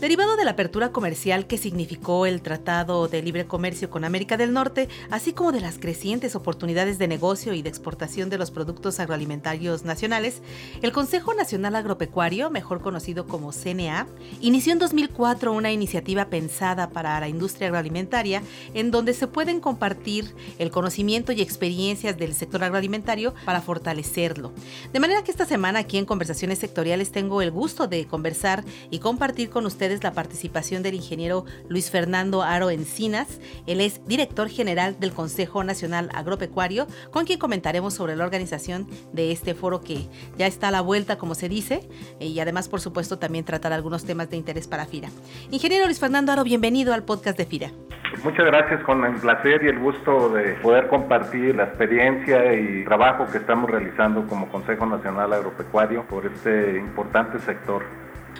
Derivado de la apertura comercial que significó el Tratado de Libre Comercio con América del Norte, así como de las crecientes oportunidades de negocio y de exportación de los productos agroalimentarios nacionales, el Consejo Nacional Agropecuario, mejor conocido como CNA, inició en 2004 una iniciativa pensada para la industria agroalimentaria en donde se pueden compartir el conocimiento y experiencias del sector agroalimentario para fortalecerlo. De manera que esta semana aquí en Conversaciones Sectoriales tengo el gusto de conversar y compartir con ustedes la participación del ingeniero Luis Fernando Aro Encinas. Él es director general del Consejo Nacional Agropecuario, con quien comentaremos sobre la organización de este foro que ya está a la vuelta, como se dice, y además, por supuesto, también tratar algunos temas de interés para FIRA. Ingeniero Luis Fernando Aro, bienvenido al podcast de FIRA. Muchas gracias, con el placer y el gusto de poder compartir la experiencia y trabajo que estamos realizando como Consejo Nacional Agropecuario por este importante sector.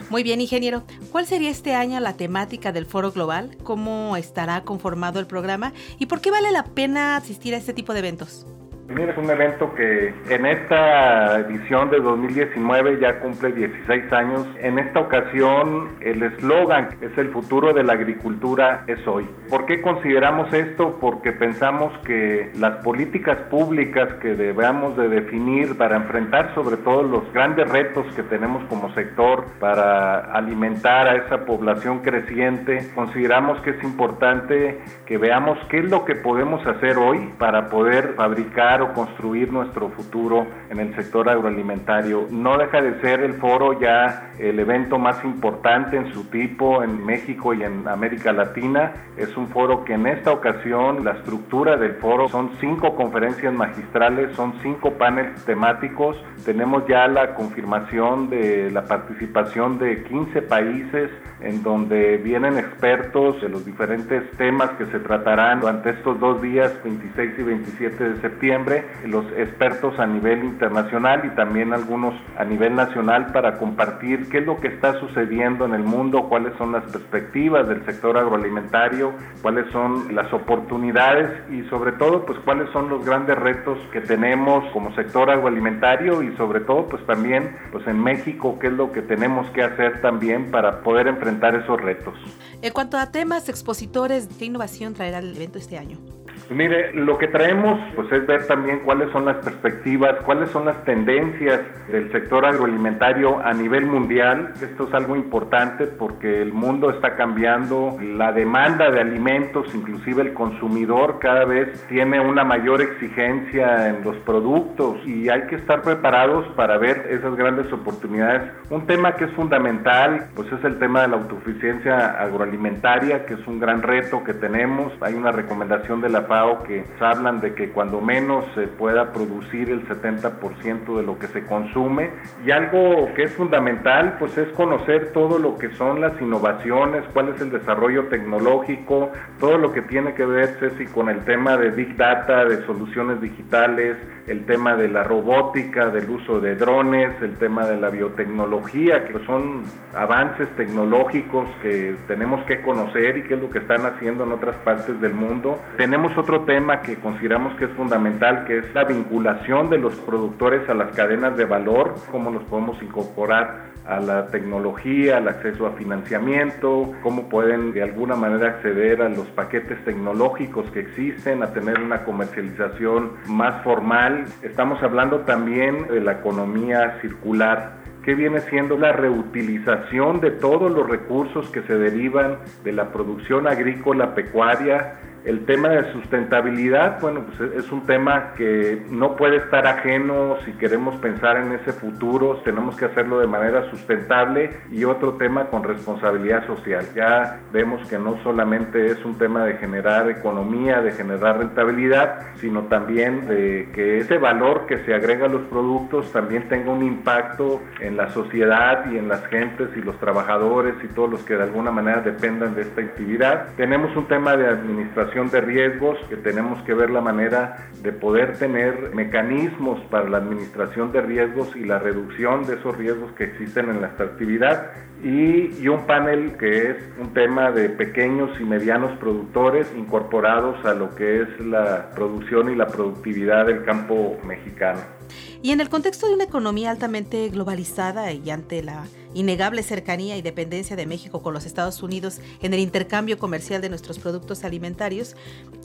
Muy bien, ingeniero. ¿Cuál sería este año la temática del foro global? ¿Cómo estará conformado el programa? ¿Y por qué vale la pena asistir a este tipo de eventos? Mira, es un evento que en esta edición de 2019 ya cumple 16 años. En esta ocasión el eslogan es el futuro de la agricultura es hoy. ¿Por qué consideramos esto? Porque pensamos que las políticas públicas que debemos de definir para enfrentar sobre todo los grandes retos que tenemos como sector para alimentar a esa población creciente, consideramos que es importante que veamos qué es lo que podemos hacer hoy para poder fabricar o construir nuestro futuro en el sector agroalimentario. No deja de ser el foro ya el evento más importante en su tipo en México y en América Latina. Es un foro que en esta ocasión la estructura del foro son cinco conferencias magistrales, son cinco paneles temáticos. Tenemos ya la confirmación de la participación de 15 países en donde vienen expertos de los diferentes temas que se tratarán durante estos dos días, 26 y 27 de septiembre, los expertos a nivel internacional y también algunos a nivel nacional para compartir qué es lo que está sucediendo en el mundo, cuáles son las perspectivas del sector agroalimentario, cuáles son las oportunidades y sobre todo pues cuáles son los grandes retos que tenemos como sector agroalimentario y sobre todo pues también pues en México qué es lo que tenemos que hacer también para poder enfrentar esos retos. En cuanto a temas expositores, ¿qué innovación traerá el evento este año? Mire, lo que traemos pues es ver también cuáles son las perspectivas, cuáles son las tendencias del sector agroalimentario a nivel mundial. Esto es algo importante porque el mundo está cambiando, la demanda de alimentos, inclusive el consumidor cada vez tiene una mayor exigencia en los productos y hay que estar preparados para ver esas grandes oportunidades. Un tema que es fundamental pues es el tema de la autosuficiencia agroalimentaria, que es un gran reto que tenemos. Hay una recomendación de la FAO que hablan de que cuando menos se pueda producir el 70% de lo que se consume y algo que es fundamental pues es conocer todo lo que son las innovaciones, cuál es el desarrollo tecnológico, todo lo que tiene que ver Ceci, con el tema de Big Data, de soluciones digitales, el tema de la robótica, del uso de drones, el tema de la biotecnología, que son avances tecnológicos que tenemos que conocer y qué es lo que están haciendo en otras partes del mundo. Tenemos otro tema que consideramos que es fundamental, que es la vinculación de los productores a las cadenas de valor, cómo nos podemos incorporar a la tecnología, al acceso a financiamiento, cómo pueden de alguna manera acceder a los paquetes tecnológicos que existen, a tener una comercialización más formal. Estamos hablando también de la economía circular que viene siendo la reutilización de todos los recursos que se derivan de la producción agrícola pecuaria el tema de sustentabilidad, bueno, pues es un tema que no puede estar ajeno si queremos pensar en ese futuro, tenemos que hacerlo de manera sustentable y otro tema con responsabilidad social. Ya vemos que no solamente es un tema de generar economía, de generar rentabilidad, sino también de que ese valor que se agrega a los productos también tenga un impacto en la sociedad y en las gentes y los trabajadores y todos los que de alguna manera dependan de esta actividad. Tenemos un tema de administración de riesgos, que tenemos que ver la manera de poder tener mecanismos para la administración de riesgos y la reducción de esos riesgos que existen en nuestra actividad. Y, y, un panel que es un tema de pequeños y medianos productores incorporados a lo que es la producción y la productividad del campo mexicano. Y en el contexto de una economía altamente globalizada y ante la innegable cercanía y dependencia de México con los Estados Unidos en el intercambio comercial de nuestros productos alimentarios,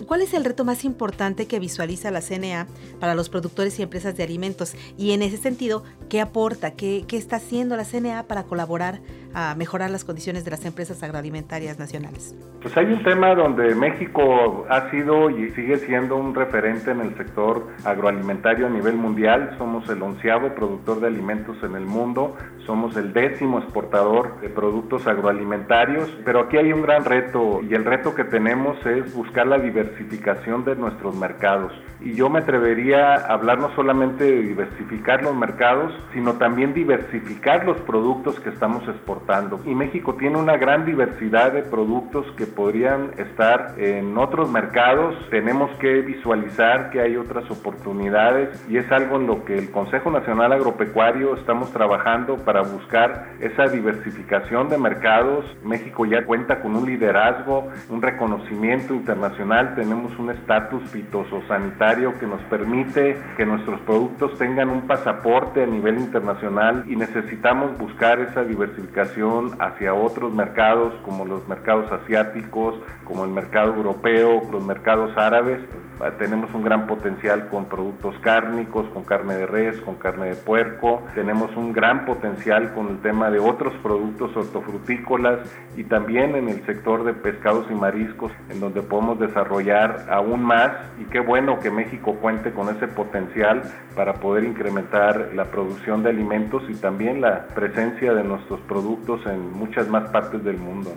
¿cuál es el reto más importante que visualiza la CNA para los productores y empresas de alimentos? Y en ese sentido, ¿qué aporta, qué, qué está haciendo la CNA para colaborar a mejorar las condiciones de las empresas agroalimentarias nacionales? Pues hay un tema donde México ha sido y sigue siendo un referente en el sector agroalimentario a nivel mundial. Somos el onceavo productor de alimentos en el mundo, somos el décimo exportador de productos agroalimentarios, pero aquí hay un gran reto y el reto que tenemos es buscar la diversificación de nuestros mercados. Y yo me atrevería a hablar no solamente de diversificar los mercados, sino también diversificar los productos que estamos exportando y México tiene una gran diversidad de productos que podrían estar en otros mercados. Tenemos que visualizar que hay otras oportunidades y es algo en lo que el Consejo Nacional Agropecuario estamos trabajando para buscar esa diversificación de mercados. México ya cuenta con un liderazgo, un reconocimiento internacional, tenemos un estatus fitosanitario que nos permite que nuestros productos tengan un pasaporte a nivel internacional y necesitamos buscar esa diversificación hacia otros mercados como los mercados asiáticos, como el mercado europeo, los mercados árabes. Ah, tenemos un gran potencial con productos cárnicos, con carne de res, con carne de puerco. Tenemos un gran potencial con el tema de otros productos hortofrutícolas y también en el sector de pescados y mariscos, en donde podemos desarrollar aún más. Y qué bueno que México cuente con ese potencial para poder incrementar la producción de alimentos y también la presencia de nuestros productos en muchas más partes del mundo.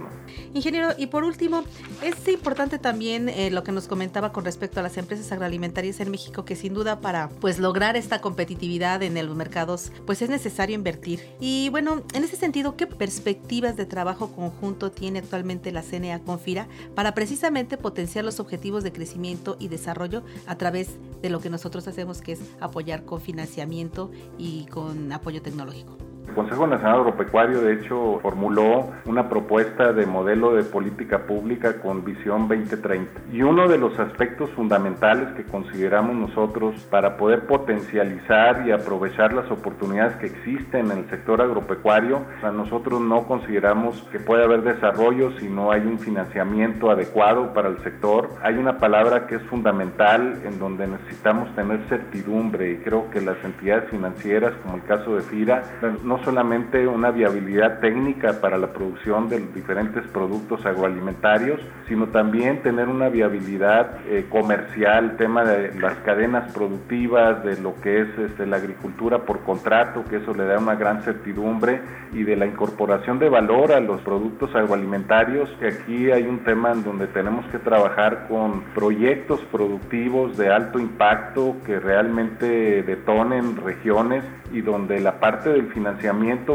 Ingeniero, y por último, es importante también eh, lo que nos comentaba con respecto a las empresas agroalimentarias en México, que sin duda para pues lograr esta competitividad en los mercados, pues es necesario invertir. Y bueno, en ese sentido, ¿qué perspectivas de trabajo conjunto tiene actualmente la CNA con FIRA para precisamente potenciar los objetivos de crecimiento y desarrollo a través de lo que nosotros hacemos, que es apoyar con financiamiento y con apoyo tecnológico? El Consejo Nacional Agropecuario, de hecho, formuló una propuesta de modelo de política pública con visión 2030. Y uno de los aspectos fundamentales que consideramos nosotros para poder potencializar y aprovechar las oportunidades que existen en el sector agropecuario, a nosotros no consideramos que puede haber desarrollo si no hay un financiamiento adecuado para el sector. Hay una palabra que es fundamental en donde necesitamos tener certidumbre y creo que las entidades financieras, como el caso de FIRA, no solamente una viabilidad técnica para la producción de los diferentes productos agroalimentarios, sino también tener una viabilidad eh, comercial, tema de las cadenas productivas, de lo que es este, la agricultura por contrato, que eso le da una gran certidumbre, y de la incorporación de valor a los productos agroalimentarios, que aquí hay un tema en donde tenemos que trabajar con proyectos productivos de alto impacto que realmente detonen regiones y donde la parte del financiamiento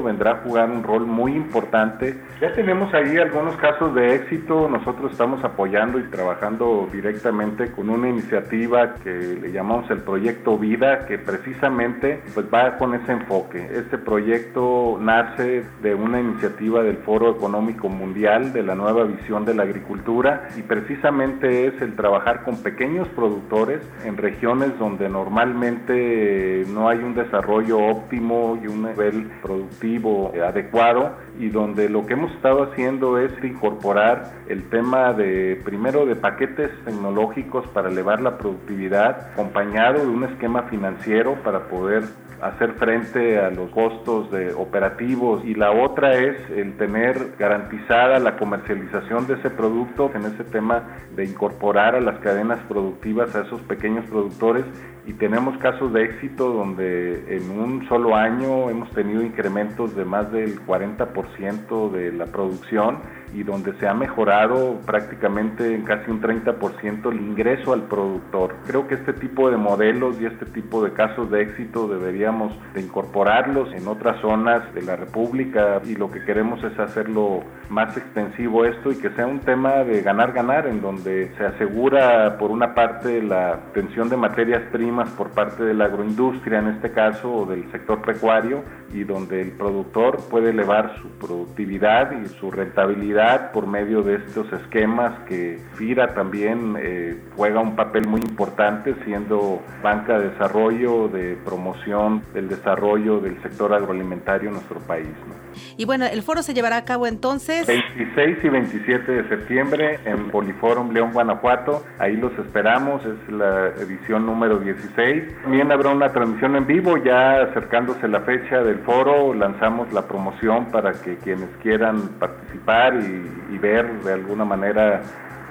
vendrá a jugar un rol muy importante. Ya tenemos ahí algunos casos de éxito, nosotros estamos apoyando y trabajando directamente con una iniciativa que le llamamos el proyecto Vida, que precisamente pues va con ese enfoque. Este proyecto nace de una iniciativa del Foro Económico Mundial de la nueva visión de la agricultura y precisamente es el trabajar con pequeños productores en regiones donde normalmente no hay un desarrollo óptimo y un nivel productivo adecuado y donde lo que hemos estado haciendo es incorporar el tema de primero de paquetes tecnológicos para elevar la productividad acompañado de un esquema financiero para poder hacer frente a los costos de operativos. Y la otra es el tener garantizada la comercialización de ese producto en ese tema de incorporar a las cadenas productivas a esos pequeños productores y tenemos casos de éxito donde en un solo año hemos tenido incrementos de más del 40% de la producción y donde se ha mejorado prácticamente en casi un 30% el ingreso al productor. Creo que este tipo de modelos y este tipo de casos de éxito deberíamos de incorporarlos en otras zonas de la República y lo que queremos es hacerlo más extensivo esto y que sea un tema de ganar-ganar en donde se asegura por una parte la obtención de materias primas por parte de la agroindustria en este caso o del sector pecuario y donde el productor puede elevar su productividad y su rentabilidad por medio de estos esquemas que FIRA también eh, juega un papel muy importante siendo banca de desarrollo, de promoción del desarrollo del sector agroalimentario en nuestro país. Y bueno, el foro se llevará a cabo entonces... 26 y 27 de septiembre en Poliforum León, Guanajuato. Ahí los esperamos, es la edición número 16. También habrá una transmisión en vivo, ya acercándose la fecha del foro, lanzamos la promoción para que quienes quieran participar y, ver de alguna manera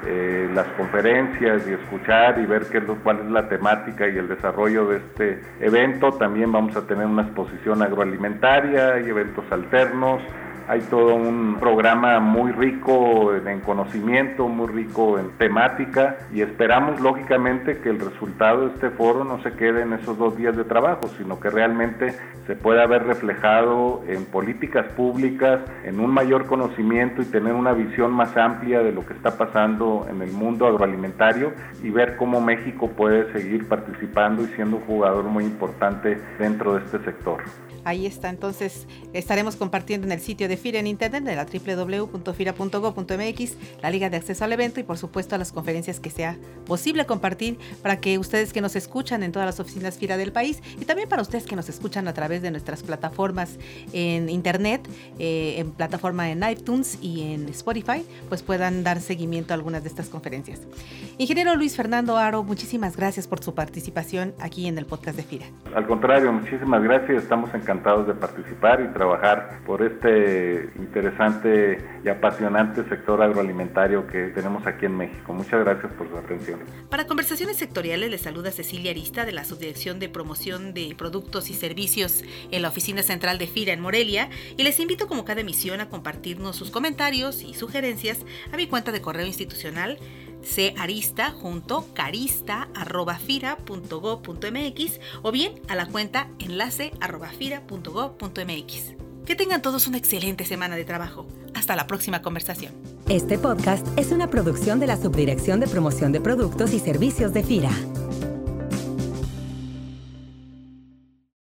eh, las conferencias y escuchar y ver qué es lo, cuál es la temática y el desarrollo de este evento. También vamos a tener una exposición agroalimentaria y eventos alternos hay todo un programa muy rico en conocimiento, muy rico en temática y esperamos lógicamente que el resultado de este foro no se quede en esos dos días de trabajo, sino que realmente se pueda ver reflejado en políticas públicas, en un mayor conocimiento y tener una visión más amplia de lo que está pasando en el mundo agroalimentario y ver cómo México puede seguir participando y siendo un jugador muy importante dentro de este sector. Ahí está, entonces estaremos compartiendo en el sitio de FIRA en internet, de la www.fira.go.mx, la liga de acceso al evento y por supuesto a las conferencias que sea posible compartir para que ustedes que nos escuchan en todas las oficinas FIRA del país y también para ustedes que nos escuchan a través de nuestras plataformas en internet, eh, en plataforma en iTunes y en Spotify, pues puedan dar seguimiento a algunas de estas conferencias. Ingeniero Luis Fernando Aro, muchísimas gracias por su participación aquí en el podcast de FIRA. Al contrario, muchísimas gracias, estamos encantados de participar y trabajar por este interesante y apasionante sector agroalimentario que tenemos aquí en México. Muchas gracias por su atención. Para conversaciones sectoriales les saluda Cecilia Arista de la Subdirección de Promoción de Productos y Servicios en la Oficina Central de FIRA en Morelia y les invito como cada emisión a compartirnos sus comentarios y sugerencias a mi cuenta de correo institucional carista o bien a la cuenta enlace. Que tengan todos una excelente semana de trabajo. Hasta la próxima conversación. Este podcast es una producción de la Subdirección de Promoción de Productos y Servicios de FIRA.